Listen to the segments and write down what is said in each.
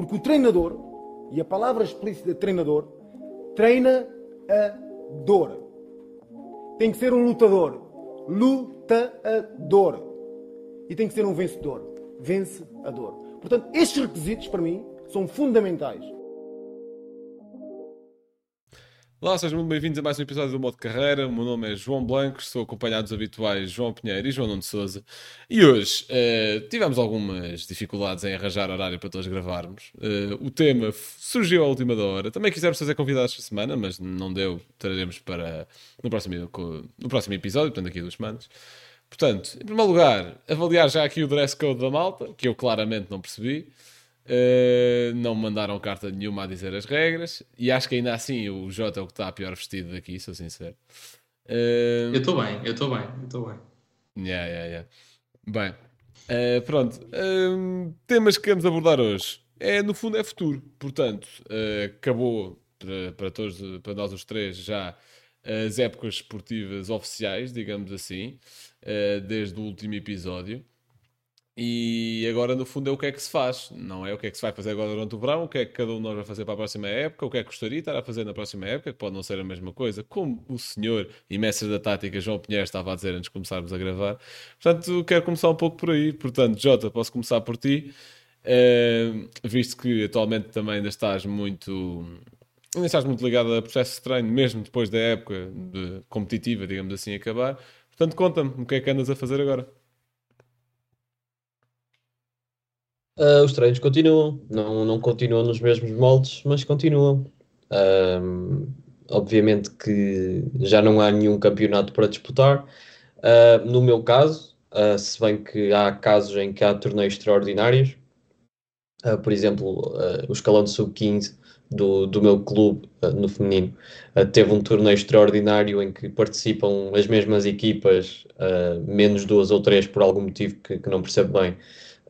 Porque o treinador, e a palavra explícita treinador, treina a dor. Tem que ser um lutador. Lutador. E tem que ser um vencedor. Vencedor. Portanto, estes requisitos, para mim, são fundamentais. Olá, sejam muito bem-vindos a mais um episódio do Modo Carreira. O meu nome é João Blanco, estou acompanhado dos habituais João Pinheiro e João Nuno Souza. E hoje uh, tivemos algumas dificuldades em arranjar horário para todos gravarmos. Uh, o tema surgiu à última da hora. Também quisemos fazer convidados esta semana, mas não deu. Traremos para no próximo, no próximo episódio, portanto, daqui a duas semanas. Portanto, em primeiro lugar, avaliar já aqui o dress code da malta, que eu claramente não percebi. Uh, não me mandaram carta nenhuma a dizer as regras e acho que ainda assim o Jota é o que está pior vestido daqui, sou sincero. Uh, eu estou bem, eu estou bem, eu estou bem. Yeah, yeah, yeah. Bem, uh, pronto. temas que queremos abordar hoje é no fundo é futuro, portanto, acabou para, para todos, para nós os três já as épocas esportivas oficiais, digamos assim, desde o último episódio. E agora, no fundo, é o que é que se faz, não é o que é que se vai fazer agora durante o verão, o que é que cada um de nós vai fazer para a próxima época, o que é que gostaria de estar a fazer na próxima época, que pode não ser a mesma coisa, como o senhor e mestre da tática João Pinheiro estava a dizer antes de começarmos a gravar. Portanto, quero começar um pouco por aí. Portanto, Jota, posso começar por ti, uh, visto que atualmente também ainda estás muito. Ainda estás muito ligado a processo de treino, mesmo depois da época de competitiva, digamos assim, acabar. Portanto, conta-me o que é que andas a fazer agora. Uh, os treinos continuam, não, não continuam nos mesmos moldes, mas continuam. obviamente que já não há nenhum campeonato para disputar. Uh, no meu caso, uh, se bem que há casos em que há torneios extraordinários, por exemplo, o escalão de sub-15 do, do meu clube no feminino teve um torneio extraordinário em que participam as mesmas equipas, menos duas ou três por algum motivo que, que não percebo bem.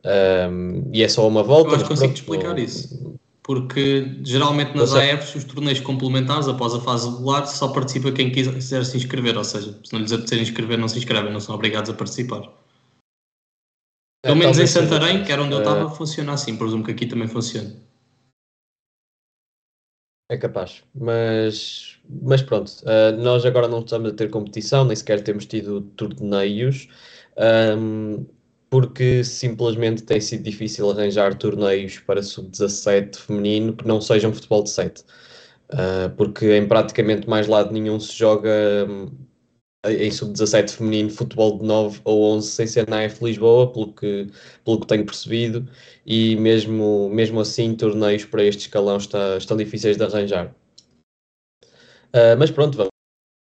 Um, e é só uma volta. Eu acho que consigo te explicar isso. Porque geralmente nas AFs, os torneios complementares, após a fase regular, só participa quem quiser se inscrever. Ou seja, se não lhes apetecer inscrever, não se inscrevem, não são obrigados a participar. É, Pelo menos em Santarém, que era onde eu estava, uh, funciona assim. Presumo que aqui também funciona. É capaz, mas, mas pronto, uh, nós agora não estamos a ter competição, nem sequer temos tido torneios. Um, porque simplesmente tem sido difícil arranjar torneios para sub-17 feminino que não sejam futebol de 7. Uh, ah, porque em praticamente mais lado nenhum se joga um, em sub-17 feminino futebol de 9 ou 11 sem ser na F Lisboa, pelo que, pelo que tenho percebido, e mesmo, mesmo assim torneios para este escalão está, estão difíceis de arranjar. Uh, mas pronto, vamos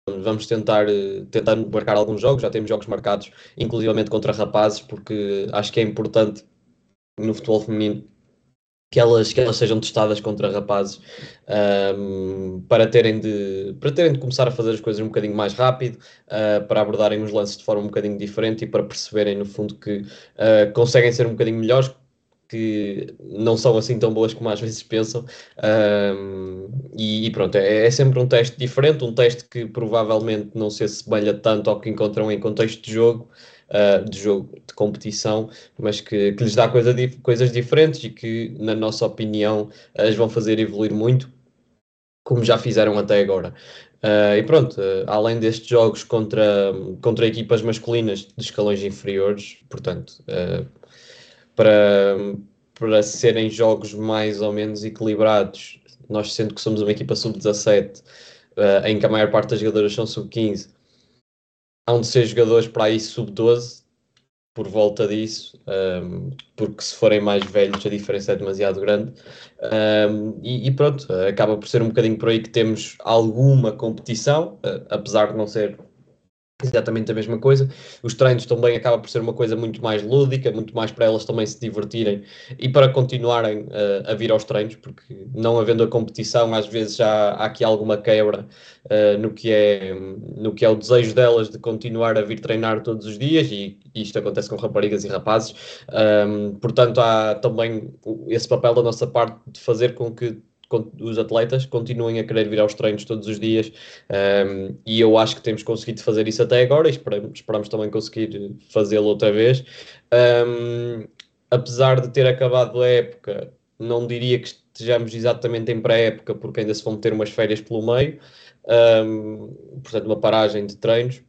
Vamos tentar, tentar marcar alguns jogos, já temos jogos marcados, inclusivamente contra rapazes, porque acho que é importante no futebol feminino que elas, que elas sejam testadas contra rapazes um, para, terem de, para terem de começar a fazer as coisas um bocadinho mais rápido, uh, para abordarem os lances de forma um bocadinho diferente e para perceberem, no fundo, que uh, conseguem ser um bocadinho melhores, que não são assim tão boas como às vezes pensam. Um, e, e, pronto, é, é, sempre um teste diferente, um teste que provavelmente não se assemelha tanto ao que encontram em contexto de jogo. Uh, de jogo de competição, mas que, que lhes dá coisa, coisas diferentes e que, na nossa opinião, as vão fazer evoluir muito, como já fizeram até agora. Uh, e pronto, uh, além destes jogos contra, contra equipas masculinas de escalões inferiores, portanto, para, para serem jogos mais ou menos equilibrados, nós sendo que somos uma equipa sub-17, uh, em que a maior parte das jogadoras são sub-15, hão de ser jogadores para aí sub-12, por volta disso, um, porque se forem mais velhos a diferença é demasiado grande. Um, e, e, pronto, acaba por ser um bocadinho por aí que temos alguma competição, apesar de não ser exatamente a mesma coisa. Os treinos também acaba por ser uma coisa muito mais lúdica, muito mais para elas também se divertirem e para continuarem uh, a vir aos treinos, porque não havendo a competição, às vezes já há aqui alguma quebra uh, no, que é, no que é o desejo delas de continuar a vir treinar todos os dias e, isto acontece com raparigas e rapazes. Um, portanto, há também esse papel da nossa parte de fazer com que os atletas continuem a querer vir aos treinos todos os dias um, e eu acho que temos conseguido fazer isso até agora e esperamos, esperamos também conseguir fazê-lo outra vez. Um, apesar de ter acabado a época não diria que estejamos exatamente em pré-época, porque ainda se vão ter umas férias pelo meio, um, portanto, uma paragem de treinos.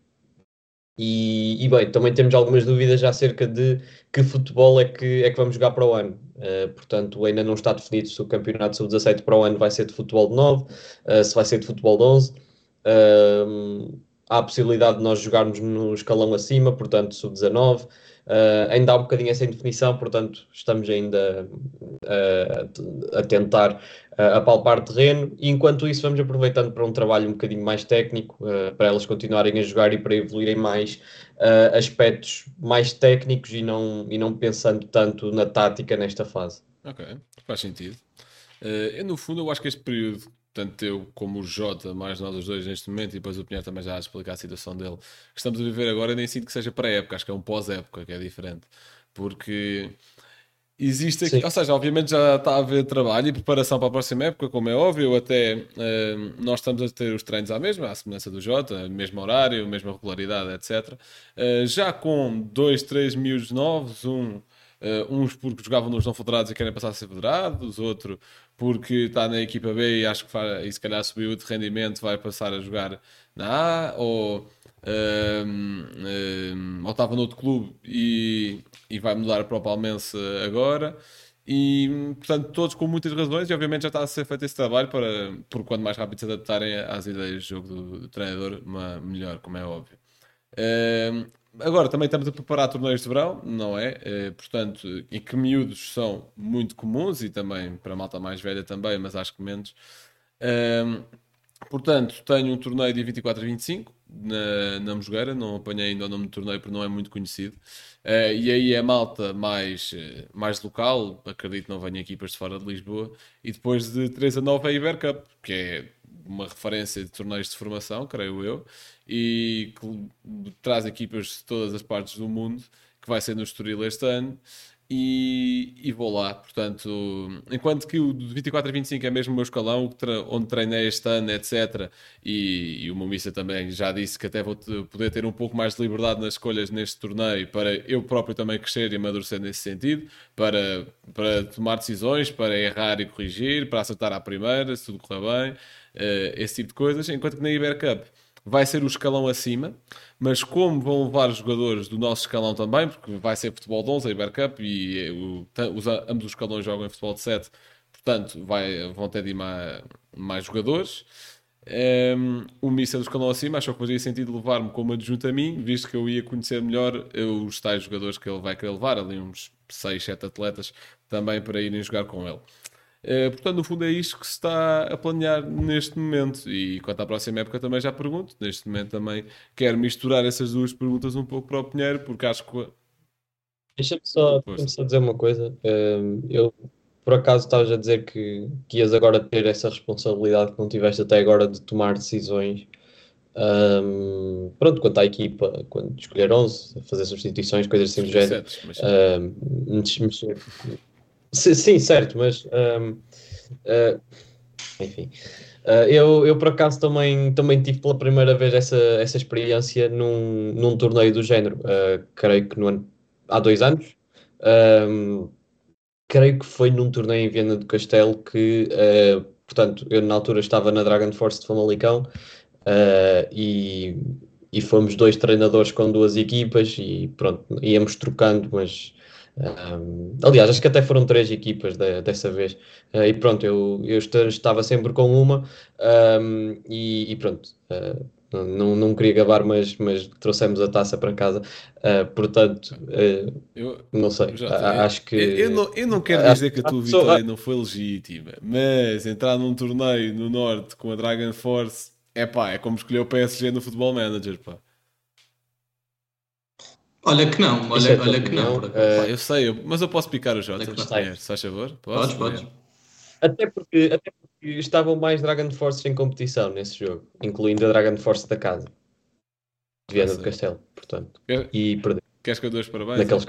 E, e, bem, também temos algumas dúvidas acerca de que futebol é que, é que vamos jogar para o ano. Uh, portanto, ainda não está definido se o campeonato sub-17 para o ano vai ser de futebol de 9, uh, se vai ser de futebol de 11. Uh, há a possibilidade de nós jogarmos no escalão acima, portanto, sub-19. Uh, ainda há um bocadinho essa indefinição, portanto, estamos ainda uh, a tentar uh, apalpar terreno e enquanto isso vamos aproveitando para um trabalho um bocadinho mais técnico, para elas continuarem a jogar e para evoluírem mais aspectos mais técnicos e não, e não pensando tanto na tática nesta fase. Ok, faz sentido. eu, no fundo, eu acho que este período tanto eu como o Jota, mais nós os dois neste momento, e depois o Pinheiro também já a explicar a situação dele, que estamos a viver agora, nem sinto que seja para época, acho que é um pós-época, que é diferente. Porque existe aqui, Sim. ou seja, obviamente já está a haver trabalho e preparação para a próxima época, como é óbvio, até uh, nós estamos a ter os treinos à mesma, à semelhança do Jota, mesmo horário, mesma regularidade, etc. Uh, eh, já com dois, três miúdos novos, um Uh, uns porque jogavam nos não federados e querem passar a ser federados, outro porque está na equipa B e acho que faz, e se calhar subiu de rendimento, vai passar a jogar na A, ou, uh, uh, ou estava noutro clube e, e vai mudar para o Palmense agora. E, portanto, todos com muitas razões, e obviamente já está a ser feito esse trabalho para, por quanto mais rápido se adaptarem às ideias de jogo do, do treinador, uma, melhor, como é óbvio. Uh, Agora também estamos a preparar torneios de verão, não é? é? portanto, em que miúdos são muito comuns e também para a malta mais velha também, mas acho que menos. Um, portanto, tenho um torneio dia 24 e 25 na, na Mosgueira, não apanhei ainda o nome do torneio porque não é muito conhecido. Uh, e aí é malta mais, mais local, acredito não venha equipas de fora de Lisboa. E depois de 3 a 9 é a Ibercup, que é uma referência de torneios de formação, creio eu e que traz equipas de todas as partes do mundo, que vai ser no Estoril este ano. E, e, vou lá, portanto, enquanto que o de 24 a 25 é mesmo o meu escalão, onde treinei este ano, etc. E, e o Momissa também já disse que até vou poder ter um pouco mais de liberdade nas escolhas neste torneio para eu próprio também crescer e amadurecer nesse sentido, para, para tomar decisões, para errar e corrigir, para acertar à primeira, se tudo correr bem, esse tipo de coisas. Enquanto que na Ibercup vai ser o escalão acima, mas como vão levar os jogadores do nosso escalão também, porque vai ser futebol de 11, a Ibercup, e eh, o, os, ambos os escalões jogam em futebol de 7, portanto vai, vão ter de ir mais, mais jogadores. Um, ehm, o Missa do escalão acima achou que fazia sentido levar-me como adjunto a mim, visto que eu ia conhecer melhor os tais jogadores que ele vai querer levar, ali uns 6, 7 atletas também para irem jogar com ele. Uh, portanto, no fundo, é isto que se está a planear neste momento. E quanto à próxima época, também já pergunto. Neste momento, também quero misturar essas duas perguntas um pouco para o Pinheiro, porque acho que. Deixa-me só, deixa só dizer uma coisa. Uh, eu, por acaso, estavas a dizer que, que ias agora ter essa responsabilidade que não tiveste até agora de tomar decisões. Um, pronto, quanto à equipa, quando escolher 11, fazer substituições, coisas assim do género, um, mexer, Sim, certo, mas um, uh, ah, enfim. Uh, eu, eu por acaso também, também tive pela primeira vez essa, essa experiência num, num torneio do género. Uh, creio que no ano, há dois anos. Um, creio que foi num torneio em Viena do Castelo que, uh, portanto, eu na altura estava na Dragon Force de Famalicão e, e fomos dois treinadores com duas equipas e pronto, íamos trocando, mas um, aliás, acho que até foram três equipas de, dessa vez. Uh, e pronto, eu, eu estava sempre com uma um, e, e, pronto. Uh, não, não queria gabar, mas, mas trouxemos a taça para casa. Uh, portanto, eu, não sei. acho que. Eu, eu, não, eu não quero dizer que a tua vitória não foi legítima, mas entrar num torneio no Norte com a Dragon Force é pá, é como escolher o PSG no Futebol Manager, pá. Olha que não, olha, é olha que não. não uh, eu sei, mas eu posso picar o Jota, é, se faz favor? Podes, podes. Até porque, até porque estavam mais Dragon Force em competição nesse jogo, incluindo a Dragon Force da casa. De Viana do Castelo, portanto. Quer, e perdeu. Queres que eu dou os parabéns? Naqueles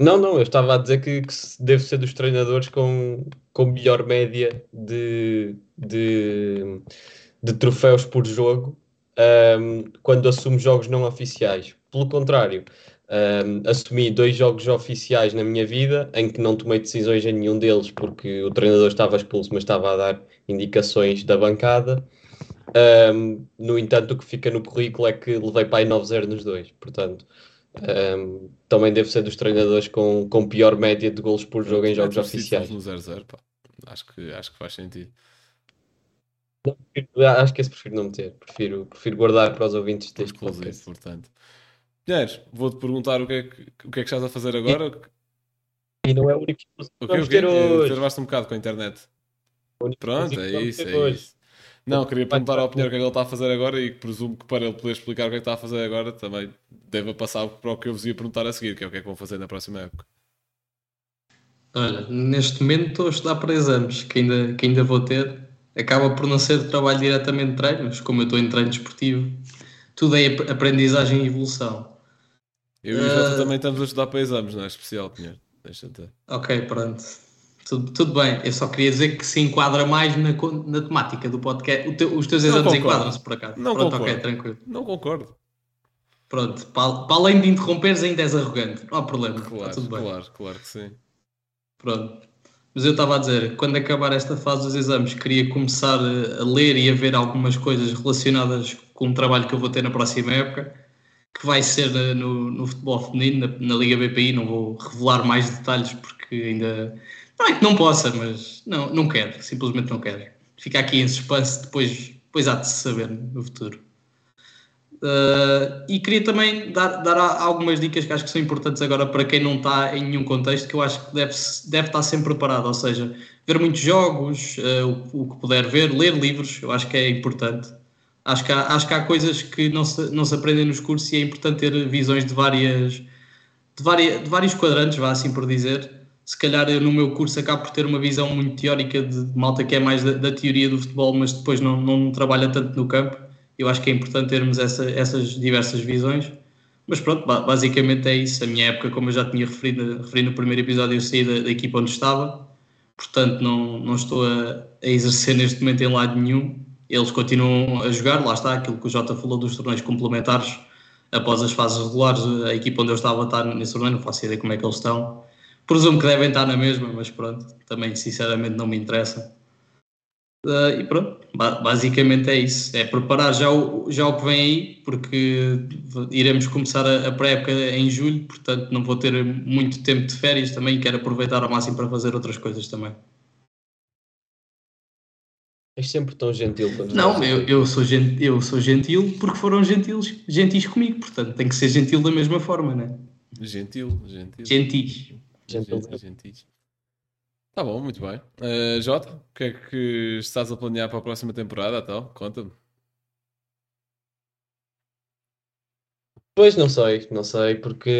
Não, não, eu estava a dizer que, que deve ser dos treinadores com, com melhor média de, de, de troféus por jogo um, quando assume jogos não oficiais. Pelo contrário, Um, assumi dois jogos oficiais na minha vida em que não tomei decisões em nenhum deles porque o treinador estava expulso, mas estava a dar indicações da bancada. Um, no entanto, o que fica no currículo é que levei para aí 9-0 nos dois. Portanto, um, também devo ser dos treinadores com, com pior média de golos por jogo em jogos É oficiais. No 0-0, pá. Acho que, acho que faz sentido. Não, prefiro- acho que esse prefiro não meter. Prefiro, prefiro guardar para os ouvintes deste Exclusivo, podcast. portanto. Pinheiros, vou-te perguntar o que, é que, o que é que estás a fazer agora. E não é o único que O que, o vamos ter hoje. Travaste um bocado com a internet. Pronto, é isso, é hoje. isso. Não, queria perguntar ao Pinheiro o que é que ele está a fazer agora e presumo que para ele poder explicar o que é que está a fazer agora também deva passar para o que eu vos ia perguntar a seguir, que é o que é que vão fazer na próxima época. Olha, neste momento estou a estudar para exames que ainda, que ainda vou ter. Acaba por não ser trabalho diretamente de treino, mas como eu estou em treino desportivo, tudo é ap- aprendizagem e evolução. Eu e o Jota Ah. também estamos a estudar para exames, não é especial, Pinheiro? Deixa-te. Ok, pronto. Tudo, tudo bem. Eu só queria dizer que se enquadra mais na, na temática do podcast. Teu- os teus exames enquadram-se por acaso. Não pronto, concordo. ok, tranquilo. Não concordo. Pronto, para, para além de interromperes, ainda és arrogante. Não há problema. Está Claro, tudo bem. claro, claro que sim. Pronto. Mas eu estava a dizer, quando acabar esta fase dos exames, queria começar a, ler e a ver algumas coisas relacionadas com o trabalho que eu vou ter na próxima época, que vai ser no, no futebol feminino, na, na Liga BPI. Não vou revelar mais detalhes porque ainda. Não é que não possa, mas não, não quero, simplesmente não quero. Fica aqui em suspense, depois, depois há de se saber no futuro. Uh, e queria também dar, dar algumas dicas que acho que são importantes agora para quem não está em nenhum contexto, que eu acho que deve, deve estar sempre preparado, ou seja, ver muitos jogos, uh, o, o que puder ver, ler livros, eu acho que é importante. Acho que há, acho que há coisas que não se, não se aprendem nos cursos e é importante ter visões de várias de, várias, de vários quadrantes, vá assim por dizer. Se calhar eu no meu curso acabo por ter uma visão muito teórica de, de malta que é mais da, da teoria do futebol, mas depois não, não trabalha tanto no campo. Eu acho que é importante termos essa, essas diversas visões. Mas pronto, ba- basicamente é isso. A minha época, como eu já tinha referido, referido no primeiro episódio, eu saí da, da equipa onde estava. Portanto, não, não estou a, a exercer neste momento em lado nenhum. Eles continuam a jogar, lá está, aquilo que o Jota falou dos torneios complementares. Após as fases regulares, a equipa onde eu estava está nesse torneio, não faço ideia como é que eles estão. Presumo que devem estar na mesma, mas pronto, também sinceramente não me interessa. Uh, e pronto, ba- basicamente é isso. É preparar já o, já o que vem aí, porque iremos começar a, a pré-época em julho, portanto não vou ter muito tempo de férias também e quero aproveitar ao máximo para fazer outras coisas também. És sempre tão gentil quando Não, eu, eu, sou gen- eu sou gentil porque foram gentis, gentis comigo, portanto tem que ser gentil da mesma forma, né? Gentil, gentil. Gentis. Gentil. Gentil, gentil. Tá bom, muito bem. Uh, Jota, o que é que estás a planear para a próxima temporada? Então, conta-me. Pois não sei, não sei, porque,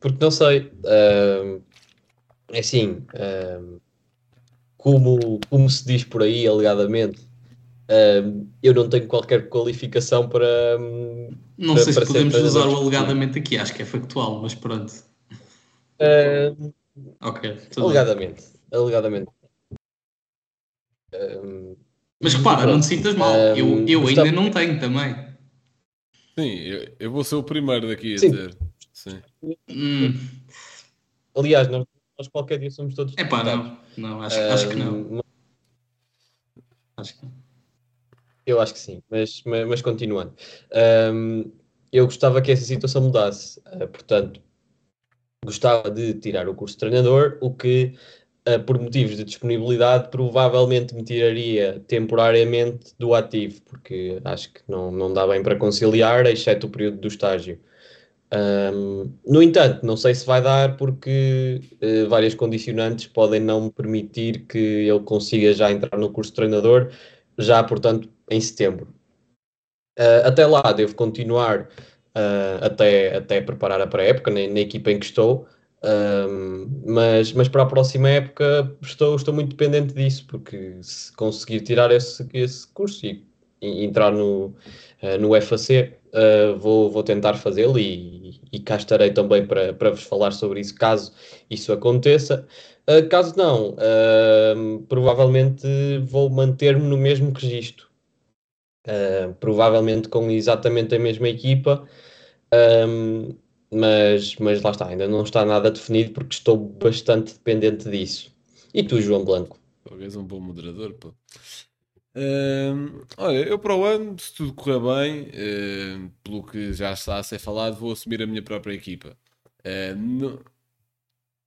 porque não sei. Ahm, é assim, ahm, como, como se diz por aí, alegadamente, ahm, eu não tenho qualquer qualificação para. Não Para- sei se para ser podemos usar o alegadamente aqui, acho que é factual, mas pronto. Ok, alegadamente, alegadamente. Ahm, Mas repara, não te sintas mal, Um, eu, eu Gustavo- ainda não tenho também. Sim, eu, eu vou ser o primeiro daqui a Sim. dizer. Sim. Hum, aliás, nós, nós qualquer dia somos todos. é pá, não, não, acho, acho que não. Ahm, Acho que não. Eu acho que sim, mas, mas, mas continuando. Ahm, eu gostava que essa situação mudasse. Ah, portanto, gostava de tirar o curso de treinador, o que, por motivos de disponibilidade, provavelmente me tiraria temporariamente do ativo, porque acho que não, não dá bem para conciliar, exceto o período do estágio. Ahm, no entanto, não sei se vai dar porque eh, várias condicionantes podem não me permitir que eu consiga já entrar no curso de treinador, já portanto em setembro. Ah, até lá devo continuar ah, até, até preparar a pré-época na, na equipa em que estou, Ahm, mas, mas para a próxima época estou, estou muito dependente disso, porque se conseguir tirar esse, esse curso e, e entrar no, ah, no FAC, ah, vou, vou tentar fazê-lo e, e cá estarei também para, para vos falar sobre isso, caso isso aconteça. Ah, caso não, provavelmente vou manter-me no mesmo registro. Provavelmente com exatamente a mesma equipa. Mas, mas lá está, ainda não está nada definido porque estou bastante dependente disso. E tu, João Blanco? Talvez um bom moderador, pô. Hum, olha, eu para o ano, se tudo correr bem, hum, pelo que já está a ser falado, vou assumir a minha própria equipa. Hum, no-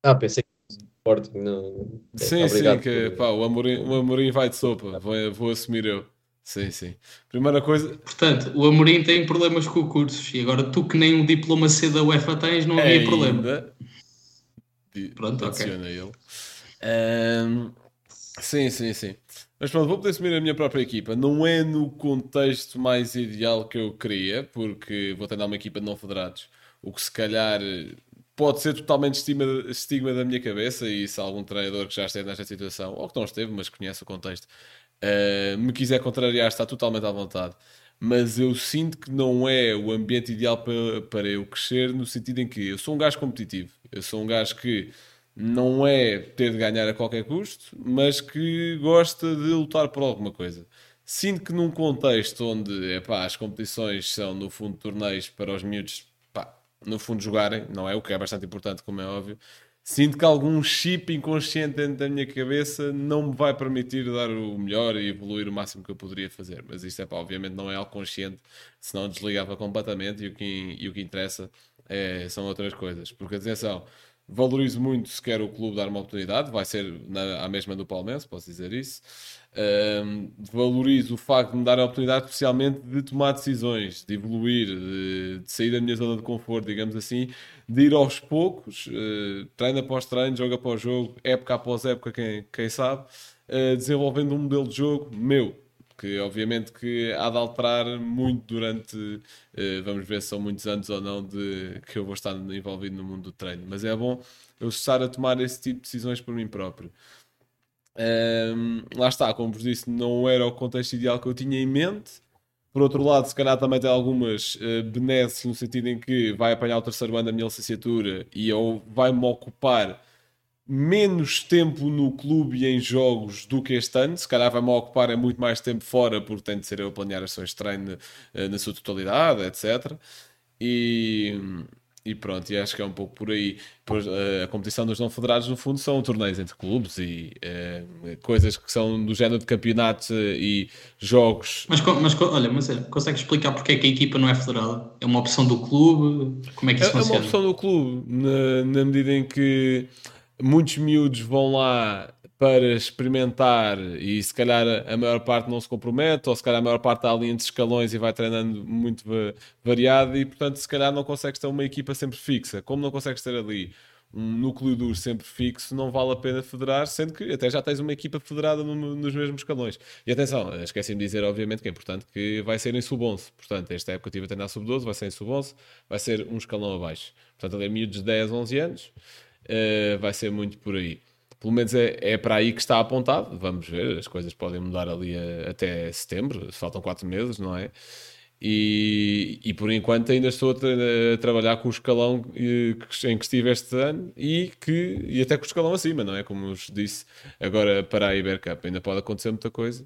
Ah, pensei que Sporting não. Sim, sim, que por- pá, o Amorim, o Amorim vai de sopa, vou, vou assumir eu. Sim, sim. Primeira coisa, Portanto, o Amorim tem problemas com cursos e agora tu que nem um diploma C da UEFA tens, não havia problema. ainda. Di- Pronto, ok. adiciona ele. Hum, sim, sim, sim. Mas pronto, vou poder assumir a minha própria equipa. Não é no contexto mais ideal que eu queria, porque vou treinar uma equipa de não federados, o que se calhar pode ser totalmente estigma, estigma da minha cabeça. E se algum treinador que já esteve nesta situação, ou que não esteve, mas conhece o contexto, uh, me quiser contrariar, está totalmente à vontade. Mas eu sinto que não é o ambiente ideal para, para eu crescer, no sentido em que eu sou um gajo competitivo, eu sou um gajo que não é ter de ganhar a qualquer custo, mas que gosta de lutar por alguma coisa. Sinto que num contexto onde epá, as competições são, no fundo, torneios para os miúdos, pá, no fundo, jogarem, não é? O que é bastante importante, como é óbvio. Sinto que algum chip inconsciente dentro da minha cabeça não me vai permitir dar o melhor e evoluir o máximo que eu poderia fazer. Mas isto, é pá, obviamente, não é algo consciente, senão desligava completamente e o que, e o que interessa é, são outras coisas. Porque, atenção, valorizo muito se quer o clube dar uma oportunidade, vai ser na, a mesma do Palmeiras, posso dizer isso. Um, valorizo o facto de me dar a oportunidade, especialmente de tomar decisões, de evoluir, de, de sair da minha zona de conforto, digamos assim, de ir aos poucos, uh, treino após treino, jogo após jogo, época após época, quem, quem sabe, uh, desenvolvendo um modelo de jogo meu, que obviamente que há de alterar muito durante, uh, vamos ver se são muitos anos ou não, de que eu vou estar envolvido no mundo do treino. Mas é bom eu estar a tomar esse tipo de decisões por mim próprio. Um, lá está, como vos disse, não era o contexto ideal que eu tinha em mente. Por outro lado, se calhar também tem algumas uh, benesses no sentido em que vai apanhar o terceiro ano da minha licenciatura e eu vai-me ocupar menos tempo no clube e em jogos do que este ano. Se calhar vai-me ocupar é muito mais tempo fora, porque tem de ser eu a planear sessões de treino uh, na sua totalidade, etc. E, e pronto, e acho que é um pouco por aí. Uh, a competição dos não federados, no fundo, são torneios entre clubes e uh, coisas que são do género de campeonatos e jogos. Mas, mas olha, mas é, consegue explicar porque é que a equipa não é federada? É uma opção do clube? Como é que isso é, funciona? É uma opção do clube, na, na medida em que muitos miúdos vão lá para experimentar e se calhar a maior parte não se compromete, ou se calhar a maior parte está ali entre escalões e vai treinando muito variado e portanto se calhar não consegues ter uma equipa sempre fixa. Como não consegues ter ali um núcleo duro sempre fixo, não vale a pena federar, sendo que até já tens uma equipa federada no, nos mesmos escalões. E atenção, esqueci-me de dizer, obviamente, que é importante que vai ser em sub-11. Portanto, esta época eu estive a treinar sub-12, vai ser em sub-11, vai ser um escalão abaixo. Portanto, ali é miúdos de 10, 11 anos, uh, vai ser muito por aí pelo menos é, é para aí que está apontado. Vamos ver, as coisas podem mudar ali a, até setembro, faltam quatro meses, não é? E, e por enquanto ainda estou a, tra a trabalhar com o escalão em que estive este ano e, que, e até com o escalão acima, não é? Como vos disse, agora para a Ibercup ainda pode acontecer muita coisa,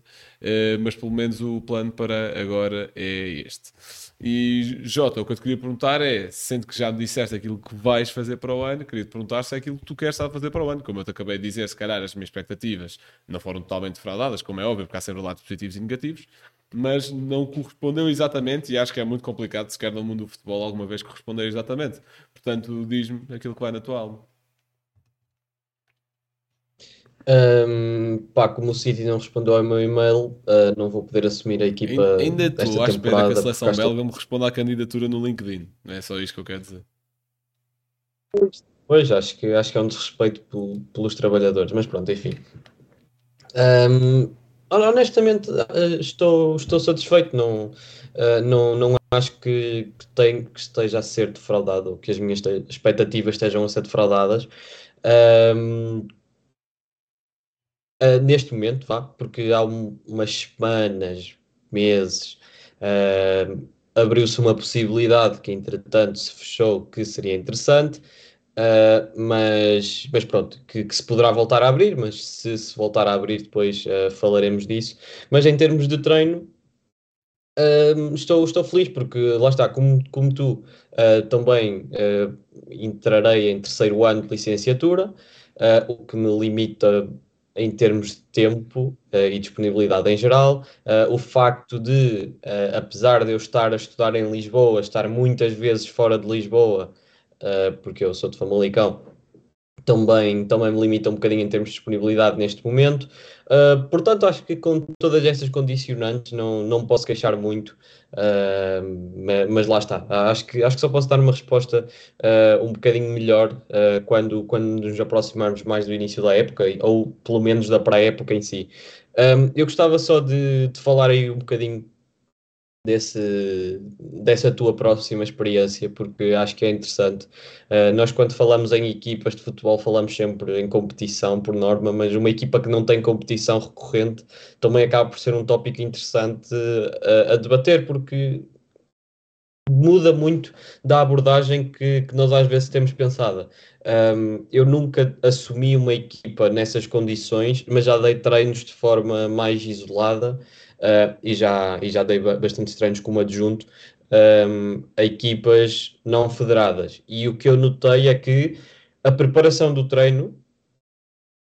mas pelo menos o plano para agora é este. E Jota, o que eu te queria perguntar é, sendo que já me disseste aquilo que vais fazer para o ano, queria te perguntar se é aquilo que tu queres estar a fazer para o ano. Como eu te acabei de dizer, se calhar as minhas expectativas não foram totalmente defraudadas, como é óbvio, porque há sempre lados positivos e negativos, mas não correspondeu exatamente e acho que é muito complicado, se quer no mundo do futebol, alguma vez corresponder exatamente. Portanto, diz-me aquilo que vai na tua alma. Um, pá, como o City não respondeu ao meu e-mail, uh, não vou poder assumir a equipa. Ainda estou à espera que a seleção belga me responda à candidatura no LinkedIn. Não é só isto que eu quero dizer. Pois, acho que, acho que é um desrespeito pel, pelos trabalhadores, mas pronto, enfim. Um, honestamente, estou, estou satisfeito. Não, uh, não, não acho que, que, tem, que esteja a ser defraudado ou que as minhas expectativas estejam a ser defraudadas. Um, Uh, neste momento, vá, porque há um, umas semanas, meses, uh, abriu-se uma possibilidade que entretanto se fechou que seria interessante, uh, mas, mas pronto, que, que, se poderá voltar a abrir, mas se se voltar a abrir depois falaremos disso. Mas em termos de treino, Uh, estou, estou feliz porque lá está, como, como tu uh, também uh, entrarei em terceiro ano de licenciatura, o que me limita em termos de tempo e disponibilidade em geral. o facto de, apesar de eu estar a estudar em Lisboa, estar muitas vezes fora de Lisboa, porque eu sou de Famalicão, também, também me limita um bocadinho em termos de disponibilidade neste momento. Uh, portanto, acho que com todas estas condicionantes não, não posso queixar muito, uh, mas lá está. Acho que, acho que só posso dar uma resposta uh, um bocadinho melhor quando, quando nos aproximarmos mais do início da época, ou pelo menos da pré-época em si. Um, eu gostava só de, de falar aí um bocadinho desse, dessa tua próxima experiência, porque acho que é interessante. Uh, nós, quando falamos em equipas de futebol, falamos sempre em competição, por norma, mas uma equipa que não tem competição recorrente também acaba por ser um tópico interessante uh, a debater, porque muda muito da abordagem que, que nós às vezes temos pensada. Um, eu nunca assumi uma equipa nessas condições, mas já dei treinos de forma mais isolada uh, e, já, e já dei bastante treinos como adjunto um, a equipas não federadas. E o que eu notei é que a preparação do treino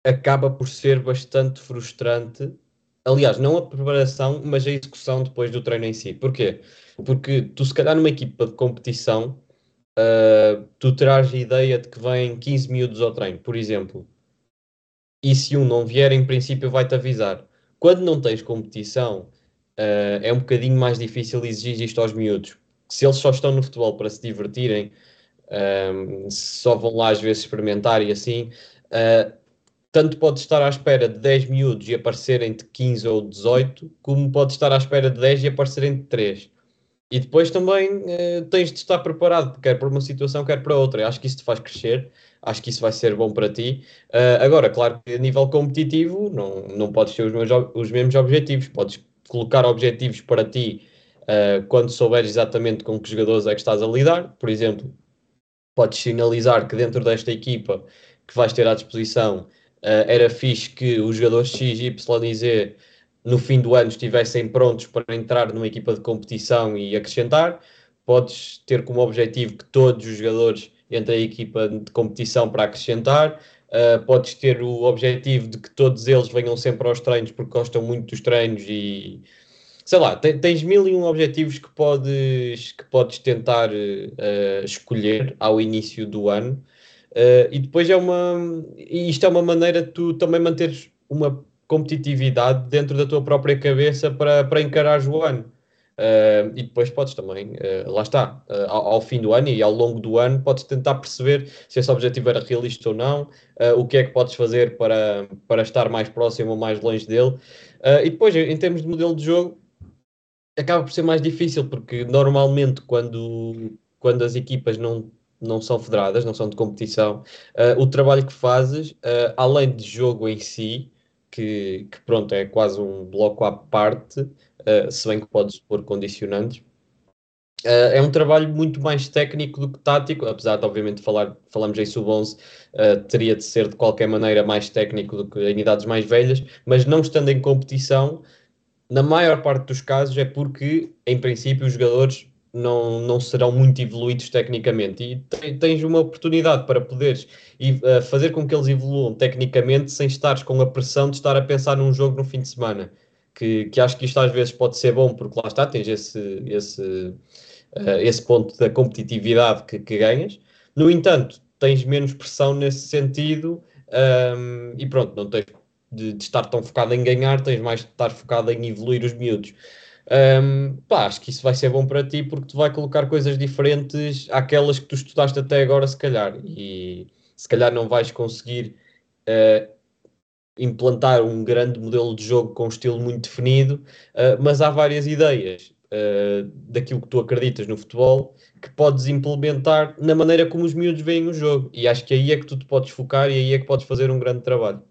acaba por ser bastante frustrante. Aliás, não a preparação, mas a execução depois do treino em si. Porquê? Porque tu, se calhar, numa equipa de competição, uh, tu terás a ideia de que vêm 15 miúdos ao treino, por exemplo. E se um não vier, em princípio, vai-te avisar. Quando não tens competição, uh, é um bocadinho mais difícil exigir isto aos miúdos. Se eles só estão no futebol para se divertirem, um, ehm, só vão lá às vezes experimentar e assim, uh, tanto pode estar à espera de 10 miúdos e aparecerem de 15 ou 18, como pode estar à espera de 10 e aparecerem de 3. E depois também uh, tens de estar preparado, quer para uma situação, quer para outra. Eu acho que isso te faz crescer acho que isso vai ser bom para ti. Uh, agora, claro que a nível competitivo não, não podes ter os, meus, os mesmos objetivos, podes colocar objetivos para ti uh, quando souberes exatamente com que jogadores é que estás a lidar. Por exemplo, podes sinalizar que dentro desta equipa que vais ter à disposição uh, era fixe que os jogadores X, Y e Z no fim do ano estivessem prontos para entrar numa equipa de competição e acrescentar. Podes ter como objetivo que todos os jogadores entre a equipa de competição para acrescentar. Uh, podes ter o objetivo de que todos eles venham sempre aos treinos porque gostam muito dos treinos e sei lá, tens mil e um objetivos que podes, que podes tentar uh, escolher ao início do ano. Uh, e depois é uma. Isto é uma maneira de tu também manteres uma competitividade dentro da tua própria cabeça para, para encarares o ano. Uh, e depois podes também, uh, lá está, uh, ao, ao, fim do ano e ao longo do ano, podes tentar perceber se esse objetivo era realista ou não, o que é que podes fazer para, para estar mais próximo ou mais longe dele. e depois, em termos de modelo de jogo, acaba por ser mais difícil, porque normalmente quando, quando as equipas não, não são federadas, não são de competição, o trabalho que fazes, além de jogo em si, que, que pronto, é quase um bloco à parte, uh, se bem que podes pôr condicionantes. Uh, é um trabalho muito mais técnico do que tático, apesar de, obviamente, falar, falamos em sub-11, uh, teria de ser de qualquer maneira mais técnico do que em idades mais velhas, mas não estando em competição, na maior parte dos casos é porque, em princípio, os jogadores não, não serão muito evoluídos tecnicamente e tens uma oportunidade para poderes uh, fazer com que eles evoluam tecnicamente sem estares com a pressão de estar a pensar num jogo no fim de semana que, que acho que isto às vezes pode ser bom, porque lá está, tens esse, esse, uh, esse ponto da competitividade que, que, ganhas. No entanto, tens menos pressão nesse sentido um, e pronto, não tens de, de, estar tão focado em ganhar, tens mais de estar focado em evoluir os miúdos. Um, pá, acho que isso vai ser bom para ti porque te vai colocar coisas diferentes àquelas que tu estudaste até agora, se calhar, e se calhar não vais conseguir uh, implantar um grande modelo de jogo com um estilo muito definido, uh, mas há várias ideias uh, daquilo que tu acreditas no futebol que podes implementar na maneira como os miúdos veem o jogo. E acho que aí é que tu te podes focar e aí é que podes fazer um grande trabalho.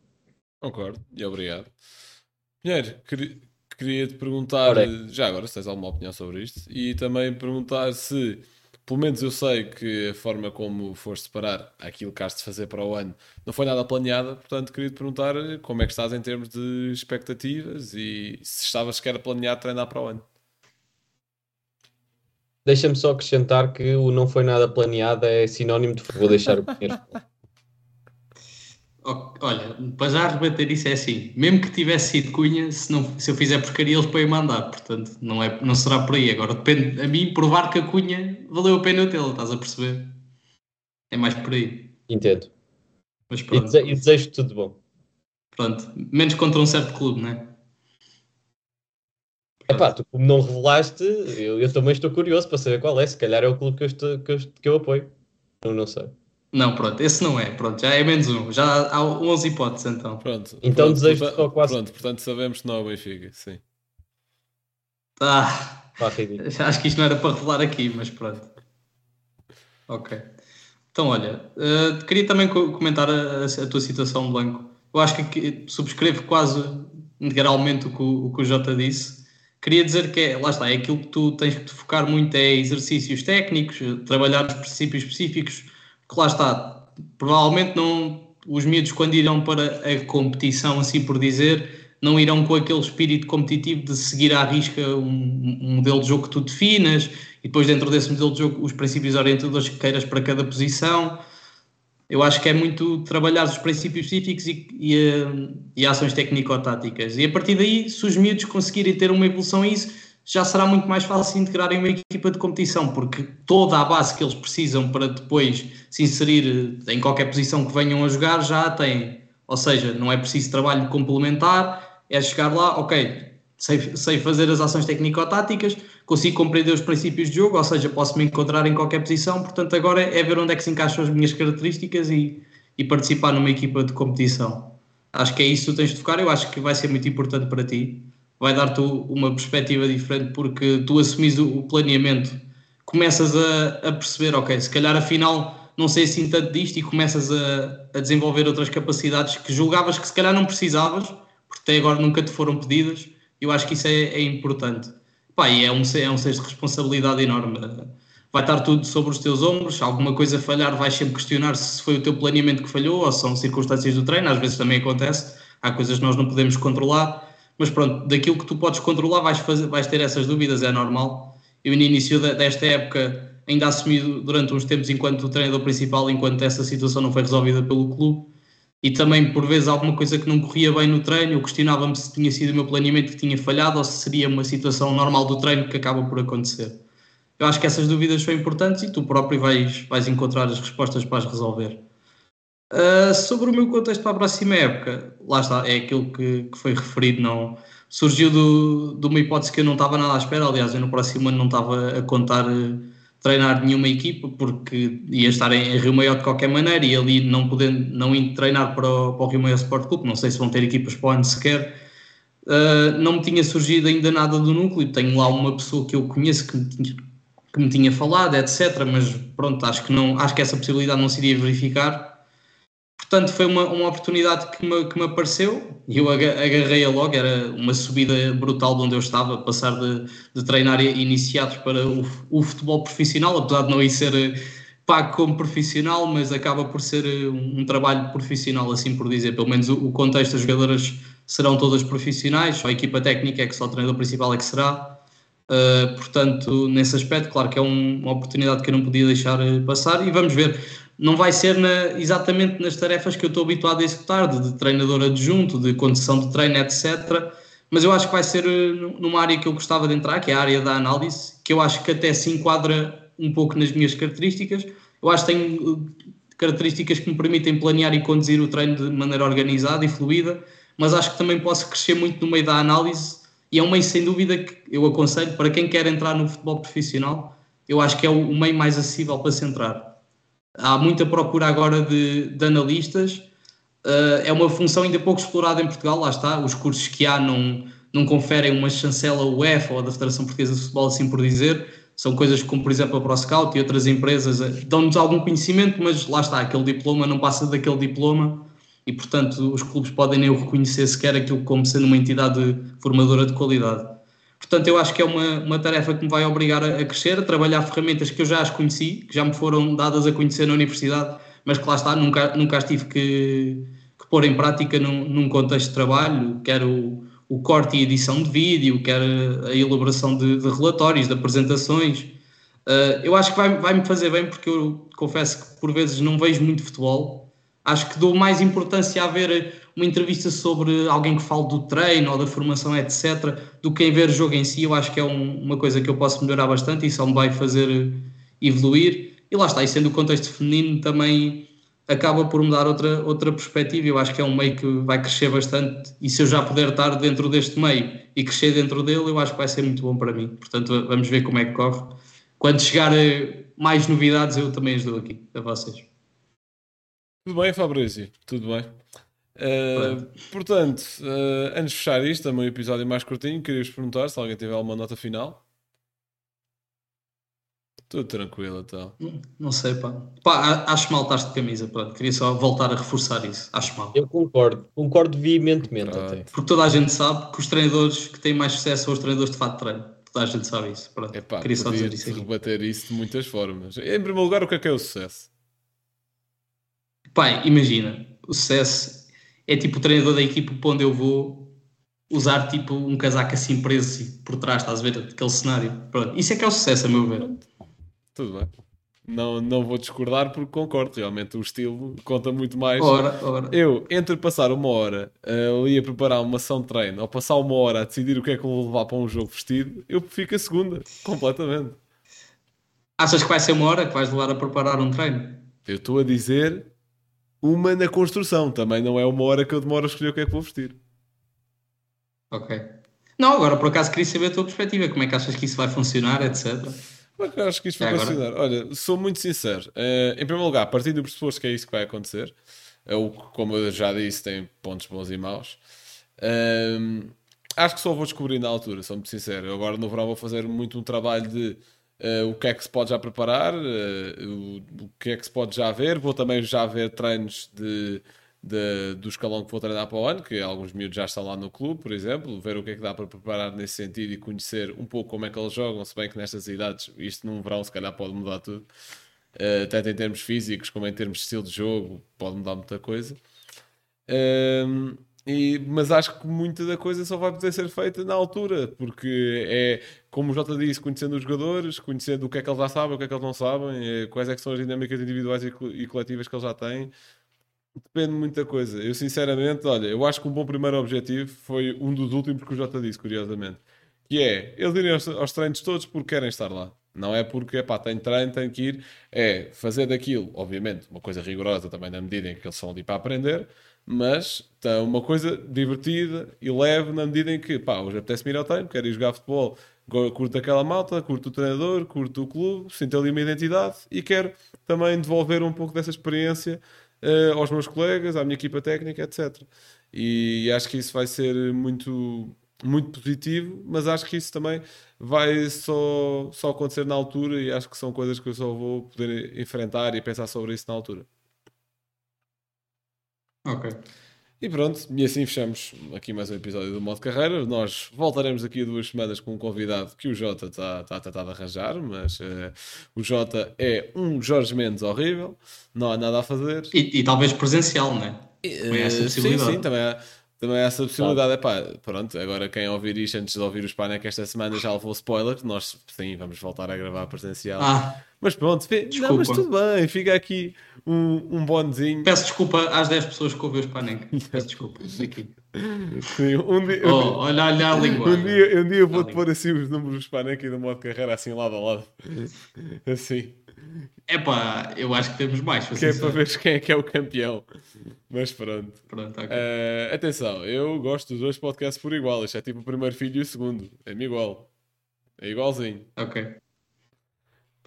Concordo, e obrigado. Pinheiro, queria te perguntar, já agora, se tens alguma opinião sobre isto, e também perguntar se pelo menos eu sei que a forma como foste separar aquilo que has de fazer para o ano não foi nada planeada, portanto queria te perguntar como é que estás em termos de expectativas e se estavas sequer a planear treinar para o ano. Deixa-me só acrescentar que o não foi nada planeado é sinónimo de vou deixar o Pinheiro. Olha, para já rebater isso é assim, mesmo que tivesse sido Cunha, se, não, se eu fizer porcaria eles podem mandar, portanto não, é, não será por aí. Agora depende a mim provar que a Cunha valeu a pena tê-la, estás a perceber? É mais por aí. Entendo. Mas pronto, e desejo tudo bom. pronto, menos contra um certo clube, não é? Epá, tu como não revelaste, eu, eu também estou curioso para saber qual é. Se calhar é o clube que eu, estou, que eu, que eu apoio. Eu não sei. Não, pronto, esse não é, pronto, já é menos um, já há 11 hipóteses então. Pronto. Então pronto, desejo só quase- Pronto, portanto sabemos que não é o Benfica, sim. Ah. Acho que isto não era para revelar aqui, mas pronto. Ok. Então, olha, eh, queria também co- comentar a, a tua situação, Blanco. Eu acho que subscrevo quase integralmente o que o, o que o Jota disse. Queria dizer que, é, lá está, é aquilo que tu tens que te focar muito é exercícios técnicos, eh, trabalhar os princípios específicos, que lá está, provavelmente não, os miúdos quando irão para a competição, assim por dizer, não irão com aquele espírito competitivo de seguir à risca um, um modelo de jogo que tu definas e depois dentro desse modelo de jogo os princípios orientadores que queiras para cada posição. Eu acho que é muito trabalhar os princípios específicos e, e, eh, e ações técnico-táticas. E a partir daí, se os miúdos conseguirem ter uma evolução a isso, já será muito mais fácil integrar em uma equipa de competição, porque toda a base que eles precisam para depois se inserir eh, em qualquer posição que venham a jogar já a têm. Ou seja, não é preciso trabalho complementar, é chegar lá, ok, sei, sei fazer as ações técnico-táticas, consigo compreender os princípios de jogo, ou seja, posso me encontrar em qualquer posição, portanto agora é ver onde é que se encaixam as minhas características e, e participar numa equipa de competição. Acho que é isso que tens de focar, eu acho que vai ser muito importante para ti, vai dar-te uma perspectiva diferente porque tu assumis o, planeamento, começas a, a perceber, ok, se calhar afinal não sei assim tanto disto e começas a, a desenvolver outras capacidades que julgavas que se calhar não precisavas, porque até agora nunca te foram pedidas, eu acho que isso é, é importante. Pá, e é um, é um senso de responsabilidade enorme. Vai estar tudo sobre os teus ombros, alguma coisa falhar, vais sempre questionar se foi o teu planeamento que falhou ou são circunstâncias do treino, às vezes também acontece, há coisas que nós não podemos controlar, mas pronto, daquilo que tu podes controlar vais, fazer, vais ter essas dúvidas, é normal. Eu no início desta época ainda assumi durante uns tempos enquanto treinador principal, enquanto essa situação não foi resolvida pelo clube, e também por vezes alguma coisa que não corria bem no treino, eu questionava-me se tinha sido o meu planeamento que tinha falhado ou se seria uma situação normal do treino que acaba por acontecer. Eu acho que essas dúvidas são importantes e tu próprio vais, vais encontrar as respostas para as resolver. Uh, sobre o meu contexto para a próxima época, lá está, é aquilo que, que foi referido, não surgiu do, de uma hipótese que eu não estava nada à espera, aliás, eu no próximo ano não estava a contar uh, treinar nenhuma equipa porque ia estar em, Rio Maior de qualquer maneira e ali não podendo não indo treinar para o, para o Rio Maior Sport Clube, não sei se vão ter equipas para o ano sequer. Uh, não me tinha surgido ainda nada do núcleo, tenho lá uma pessoa que eu conheço que me tinha, que me tinha falado, etc. Mas pronto, acho que, não, acho que essa possibilidade não se iria verificar. Portanto, foi uma, uma oportunidade que me, que me apareceu e eu agarrei-a logo. Era uma subida brutal de onde eu estava, passar de, de treinar iniciados para o, o, futebol profissional, apesar de não ir ser pago como profissional, mas acaba por ser um, um trabalho profissional, assim por dizer. Pelo menos o, o, contexto, as jogadoras serão todas profissionais, só a equipa técnica é que só o treinador principal é que será. Uh, portanto, nesse aspecto, claro que é um, uma oportunidade que eu não podia deixar passar e vamos ver não vai ser na, exatamente nas tarefas que eu estou habituado a executar, de, de, treinador adjunto, de condição de treino, etc. Mas eu acho que vai ser numa área que eu gostava de entrar, que é a área da análise, que eu acho que até se enquadra um pouco nas minhas características. Eu acho que tenho características que me permitem planear e conduzir o treino de maneira organizada e fluida, mas acho que também posso crescer muito no meio da análise e é um meio sem dúvida que eu aconselho para quem quer entrar no futebol profissional, eu acho que é o meio mais acessível para se entrar há muita procura agora de, de analistas. Uh, é uma função ainda pouco explorada em Portugal, lá está. Os cursos que há não, não conferem uma chancela UEFA ou da Federação Portuguesa de Futebol, assim por dizer. São coisas como, por exemplo, a ProScout e outras empresas uh, dão-nos algum conhecimento, mas lá está, aquele diploma não passa daquele diploma e, portanto, os clubes podem nem o reconhecer sequer aquilo como sendo uma entidade formadora de qualidade. Portanto, eu acho que é uma, uma tarefa que me vai obrigar a, a, crescer, a trabalhar ferramentas que eu já as conheci, que já me foram dadas a conhecer na universidade, mas que lá está, nunca, nunca as tive que, que pôr em prática num, num, contexto de trabalho, quer o, o corte e edição de vídeo, quer a elaboração de, de relatórios, de apresentações. Uh, eu acho que vai- vai-me fazer bem, porque eu confesso que por vezes não vejo muito futebol. Acho que dou mais importância a ver uma entrevista sobre alguém que fale do treino ou da formação, etc., do que em ver o jogo em si. Eu acho que é um- uma coisa que eu posso melhorar bastante e só me vai fazer evoluir. E lá está, e sendo o contexto feminino também acaba por me dar outra, outra perspectiva. Eu acho que é um meio que vai crescer bastante e se eu já puder estar dentro deste meio e crescer dentro dele, eu acho que vai ser muito bom para mim. Portanto, vamos ver como é que corre. Quando chegar eh, mais novidades, eu também as dou aqui a vocês. Tudo bem, Fabrício? Tudo bem. Uh, portanto, uh, antes de fechar isto, também um episódio mais curtinho, queria-vos perguntar se alguém tiver alguma nota final. Tudo tranquilo, então. Não, não sei, pá. Pá, acho mal estar de camisa, pronto. Queria só voltar a reforçar isso. Acho mal. Eu concordo, concordo veementemente até. Porque toda a gente sabe que os treinadores que têm mais sucesso são os treinadores de fato de treino. Toda a gente sabe isso. Pronto. Epá, Queria só dizer isso aqui. rebater isso de muitas formas. Em primeiro lugar, o que é que é o sucesso? Pai, imagina, o sucesso é tipo o treinador da equipe para onde eu vou usar tipo um casaco assim preso assim, por trás, estás a ver? Aquele cenário. Pronto. Isso é que é o sucesso, a meu ver. Tudo bem. Não, não vou discordar porque concordo. Realmente o estilo conta muito mais. Ora, ora. Eu, entre passar uma hora ali a preparar uma ação de treino ou passar uma hora a decidir o que é que eu vou levar para um jogo vestido, eu fico a segunda, completamente. Achas que vai ser uma hora que vais levar a preparar um treino? Eu estou a dizer uma na construção, também não é uma hora que eu demoro a escolher o que é que vou vestir. Ok. Não, agora por acaso queria saber a tua perspectiva. Como é que achas que isso vai funcionar, etc. Mas eu acho que isto vai É funcionar. Olha, sou muito sincero. Eh, em primeiro lugar, partindo do pressuposto que é isso que vai acontecer, é o como eu já disse, tem pontos bons e maus. Ehm, acho que só vou descobrir na altura, sou muito sincero. Eu agora no verão vou fazer muito um trabalho de eh, o que é que se pode já preparar, eh, o, o que é que se pode já ver. Vou também já ver treinos de, de- do escalão que vou treinar para o ano, que alguns miúdos já estão lá no clube, por exemplo, ver o que é que dá para preparar nesse sentido e conhecer um pouco como é que eles jogam, se bem que nestas idades, isto num verão se calhar pode mudar tudo. Eh, tanto em termos físicos como em termos de estilo de jogo, pode mudar muita coisa. Ehm, e- mas acho que muita da coisa só vai poder ser feita na altura, porque é, como o Jota disse, conhecendo os jogadores, conhecendo o que é que eles já sabem, o que é que eles não sabem, eh, quais é são as dinâmicas individuais e, co- coletivas que eles já têm. Depende de muita coisa. Eu, sinceramente, olha, eu acho que um bom primeiro objetivo foi um dos últimos que o Jota disse, curiosamente. Que é, eles irem aos, aos treinos todos porque querem estar lá. Não é porque, pá, tem treino, tem que ir. É fazer daquilo, obviamente, uma coisa rigorosa também na medida em que eles são ali para aprender, mas tá, uma coisa divertida e leve na medida em que, pá, hoje apetece-me ir ao treino, quero ir jogar futebol, curto aquela malta, curto o treinador, curto o clube, sinto ali uma identidade e quero também devolver um pouco dessa experiência eh, aos meus colegas, à minha equipa técnica, etc. E acho que isso vai ser muito, muito positivo, mas acho que isso também vai só, só acontecer na altura e acho que são coisas que eu só vou poder enfrentar e pensar sobre isso na altura. Ok. E pronto, e assim fechamos aqui mais um episódio do Modo Carreira. Nós voltaremos aqui a duas semanas com um convidado que o Jota está tá a tentar de arranjar, mas eh, o Jota é um Jorge Mendes horrível, não há nada a fazer. E, e talvez presencial, não é? Também há essa Eh, possibilidade. Sim, sim, também há, também há essa possibilidade. Epá, pronto, agora quem ouvir isto antes de ouvir o Spanic esta semana já levou spoiler. Nós sim, vamos voltar a gravar presencial. Ah, Mas pronto, não, mas tudo bem, fica aqui um, um bonezinho. peço desculpa às 10 pessoas que ouvem o Spanenk. Peço desculpa. Aqui. Sim, Um dia, Oh, olha, olha a língua. um dia, um dia eu vou-te pôr assim os números do Spanic e do modo carreira assim lado a lado. Assim. Epá, eu acho que temos mais. Que é para ver quem é que é o campeão. Mas pronto. Pronto, ok. Eh, atenção, eu gosto dos dois podcasts por igual. Isto é tipo o primeiro filho e o segundo. É-me igual. É igualzinho. Ok.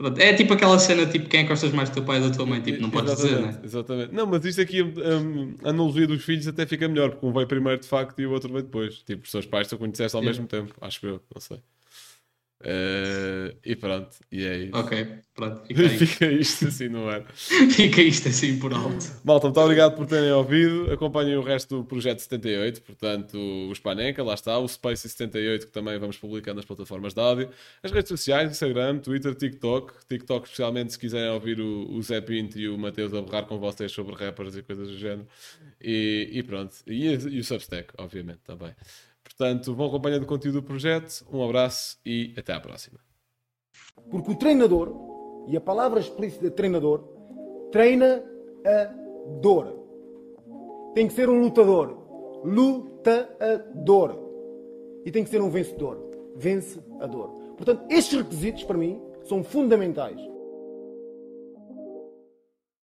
Pronto. É tipo aquela cena, tipo, quem é que gostas mais do teu pai ou da tua mãe? Tipo, não podes dizer, né? exatamente. Não, mas isto aqui, hum, a analogia dos filhos até fica melhor, porque um veio primeiro de facto e o outro veio depois. Tipo, os teus pais tu conheceste ao Yeah. mesmo tempo, acho eu, não sei. Eh, e pronto, e é isso. Ok, pronto. Fica. Fica isto assim no ar. fica isto assim por alto. Malta, muito obrigado por terem ouvido. Acompanhem o resto do Projeto 78, portanto, o Spanenka, lá está, o Space 78, que também vamos publicar nas plataformas de áudio, as redes sociais, Instagram, Twitter, TikTok. TikTok, especialmente se quiserem ouvir o, o Zé Pinto e o Mateus a berrar com vocês sobre rappers e coisas do género. E, e pronto. E, e o Substack, obviamente, também. Portanto, vão acompanhando o conteúdo do projeto. Um abraço e até à próxima. Porque o treinador, e a palavra explícita treinador, treina a dor. Tem que ser um lutador. Lutador. E tem que ser um vencedor. Vence a dor. Portanto, estes requisitos, para mim, são fundamentais.